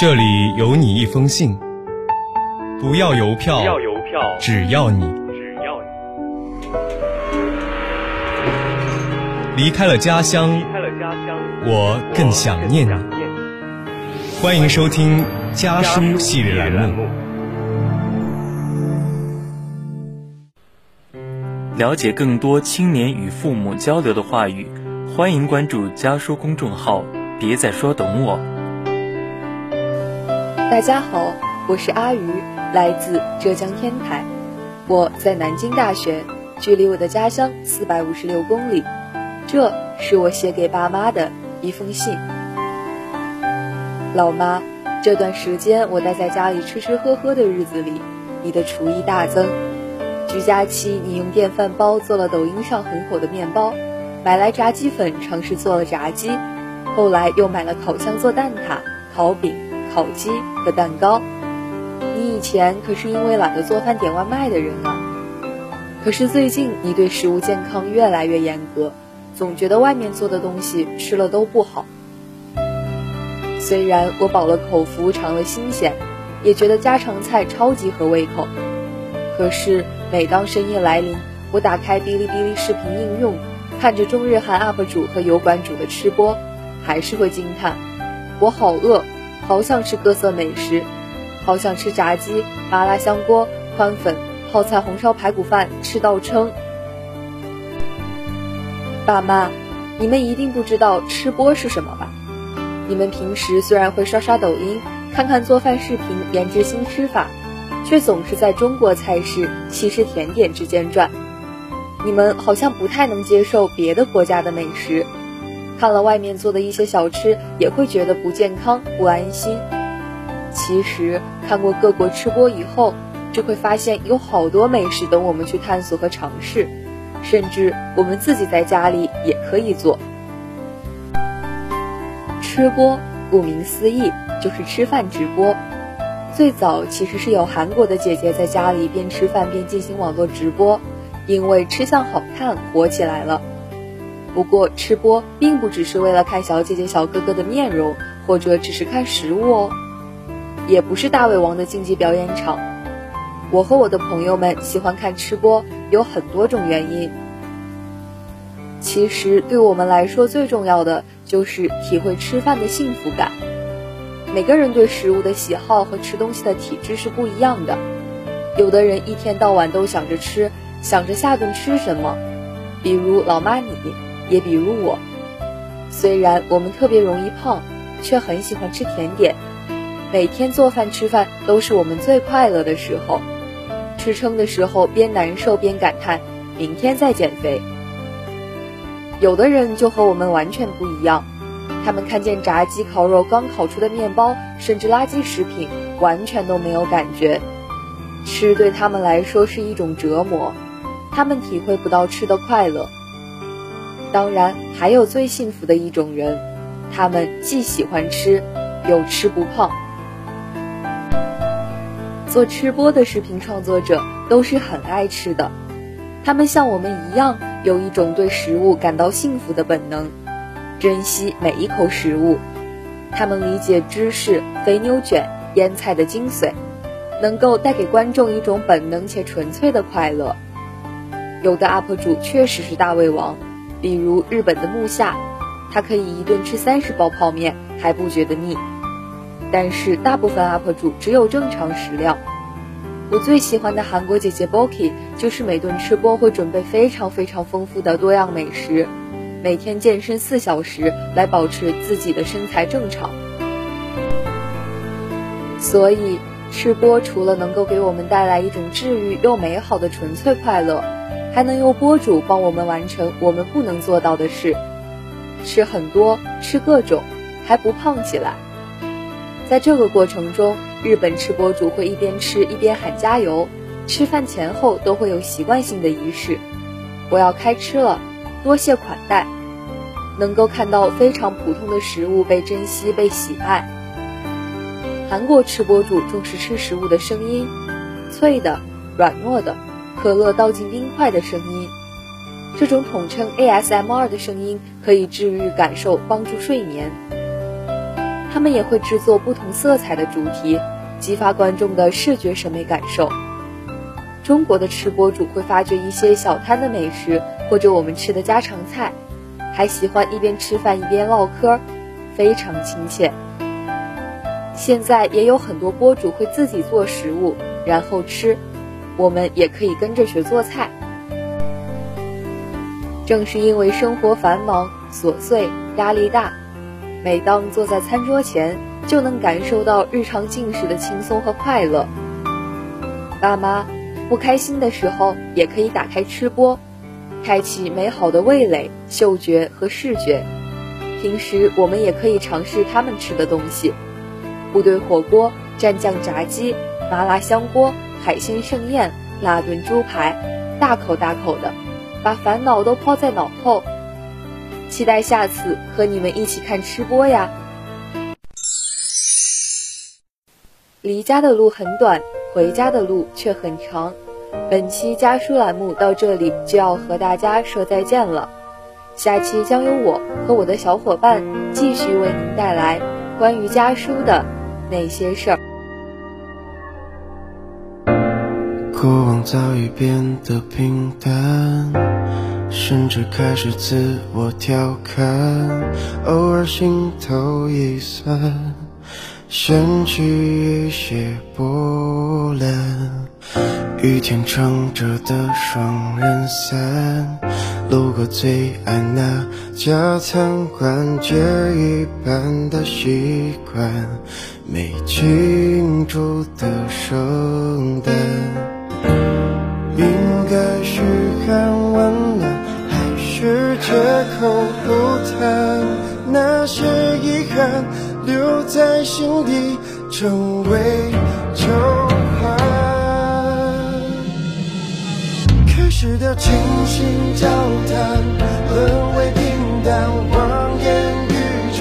这里有你一封信，不要邮票，不要邮票，只要你只要你离开了家乡离，开了家乡，我更想念你。想念你。欢迎收听家书系列栏目。了解更多青年与父母交流的话语，欢迎关注家书公众号。别再说懂我。大家好，我是阿鱼，来自浙江天台。我在南京大学，距离我的家乡四百五十六公里。这是我写给爸妈的一封信。老妈，这段时间我待在家里吃吃喝喝的日子里，你的厨艺大增。居家期，你用电饭煲做了抖音上很火的面包，买来炸鸡粉尝试做了炸鸡，后来又买了烤箱做蛋挞、烤饼、烤鸡和蛋糕。你以前可是因为懒得做饭点外卖的人啊。可是最近你对食物健康越来越严格，总觉得外面做的东西吃了都不好。虽然我饱了口福，尝了新鲜，也觉得家常菜超级合胃口，可是每当深夜来临，我打开哔哩哔哩视频应用，看着中日韩 UP 主和油管主的吃播，还是会惊叹：我好饿，好想吃各色美食，好想吃炸鸡、麻辣香锅、宽粉、泡菜红烧排骨饭，吃到撑。爸妈，你们一定不知道吃播是什么吧？你们平时虽然会刷刷抖音，看看做饭视频，研制新吃法，却总是在中国菜式、西式甜点之间转。你们好像不太能接受别的国家的美食，看了外面做的一些小吃，也会觉得不健康、不安心。其实看过各国吃播以后，就会发现有好多美食等我们去探索和尝试，甚至我们自己在家里也可以做。吃播顾名思义就是吃饭直播，最早其实是有韩国的姐姐在家里边吃饭边进行网络直播，因为吃相好看火起来了。不过吃播并不只是为了看小姐姐小哥哥的面容，或者只是看食物哦，也不是大胃王的竞技表演场。我和我的朋友们喜欢看吃播有很多种原因。其实对我们来说最重要的就是体会吃饭的幸福感。每个人对食物的喜好和吃东西的体质是不一样的，有的人一天到晚都想着吃，想着下顿吃什么，比如老妈你，也比如我。虽然我们特别容易胖，却很喜欢吃甜点，每天做饭吃饭都是我们最快乐的时候。吃撑的时候边难受边感叹，明天再减肥。有的人就和我们完全不一样，他们看见炸鸡、烤肉、刚烤出的面包，甚至垃圾食品，完全都没有感觉。吃对他们来说是一种折磨，他们体会不到吃的快乐。当然，还有最幸福的一种人，他们既喜欢吃，又吃不胖。做吃播的视频创作者都是很爱吃的，他们像我们一样。有一种对食物感到幸福的本能，珍惜每一口食物。他们理解芝士、肥牛卷、腌菜的精髓，能够带给观众一种本能且纯粹的快乐。有的 UP 主确实是大胃王，比如日本的木下，他可以一顿吃三十包泡面还不觉得腻。但是大部分 UP 主只有正常食量。我最喜欢的韩国姐姐 Boki，就是每顿吃播会准备非常非常丰富的多样美食，每天健身四小时来保持自己的身材正常。所以吃播除了能够给我们带来一种治愈又美好的纯粹快乐，还能由播主帮我们完成我们不能做到的事，吃很多，吃各种，还不胖起来。在这个过程中，日本吃播主会一边吃一边喊加油，吃饭前后都会有习惯性的仪式。我要开吃了，多谢款待。能够看到非常普通的食物被珍惜、被喜爱。韩国吃播主重视吃食物的声音，脆的、软糯的，可乐倒进冰块的声音。这种统称 ASMR 的声音可以治愈感受，帮助睡眠。他们也会制作不同色彩的主题，激发观众的视觉审美感受。中国的吃播主会发掘一些小摊的美食，或者我们吃的家常菜，还喜欢一边吃饭一边唠嗑，非常亲切。现在也有很多播主会自己做食物，然后吃，我们也可以跟着学做菜。正是因为生活繁忙、琐碎、压力大，每当坐在餐桌前，就能感受到日常进食的轻松和快乐。爸妈不开心的时候，也可以打开吃播，开启美好的味蕾、嗅觉和视觉。平时我们也可以尝试他们吃的东西：部队火锅、蘸酱炸鸡、麻辣香锅、海鲜盛宴、辣炖猪排，大口大口的。把烦恼都抛在脑后，期待下次和你们一起看吃播呀！离家的路很短，回家的路却很长。本期家书栏目到这里就要和大家说再见了，下期将由我和我的小伙伴继续为您带来关于家书的那些事儿。过往早已变得平淡，甚至开始自我调侃，偶尔心头一酸，掀起一些波澜。雨天撑着的双人伞，路过最爱那家餐馆，戒一般的习惯，没庆祝的圣诞。该嘘寒问暖还是借口不谈？那些遗憾留在心底成为旧患。开始的倾心交谈沦为平淡望眼欲穿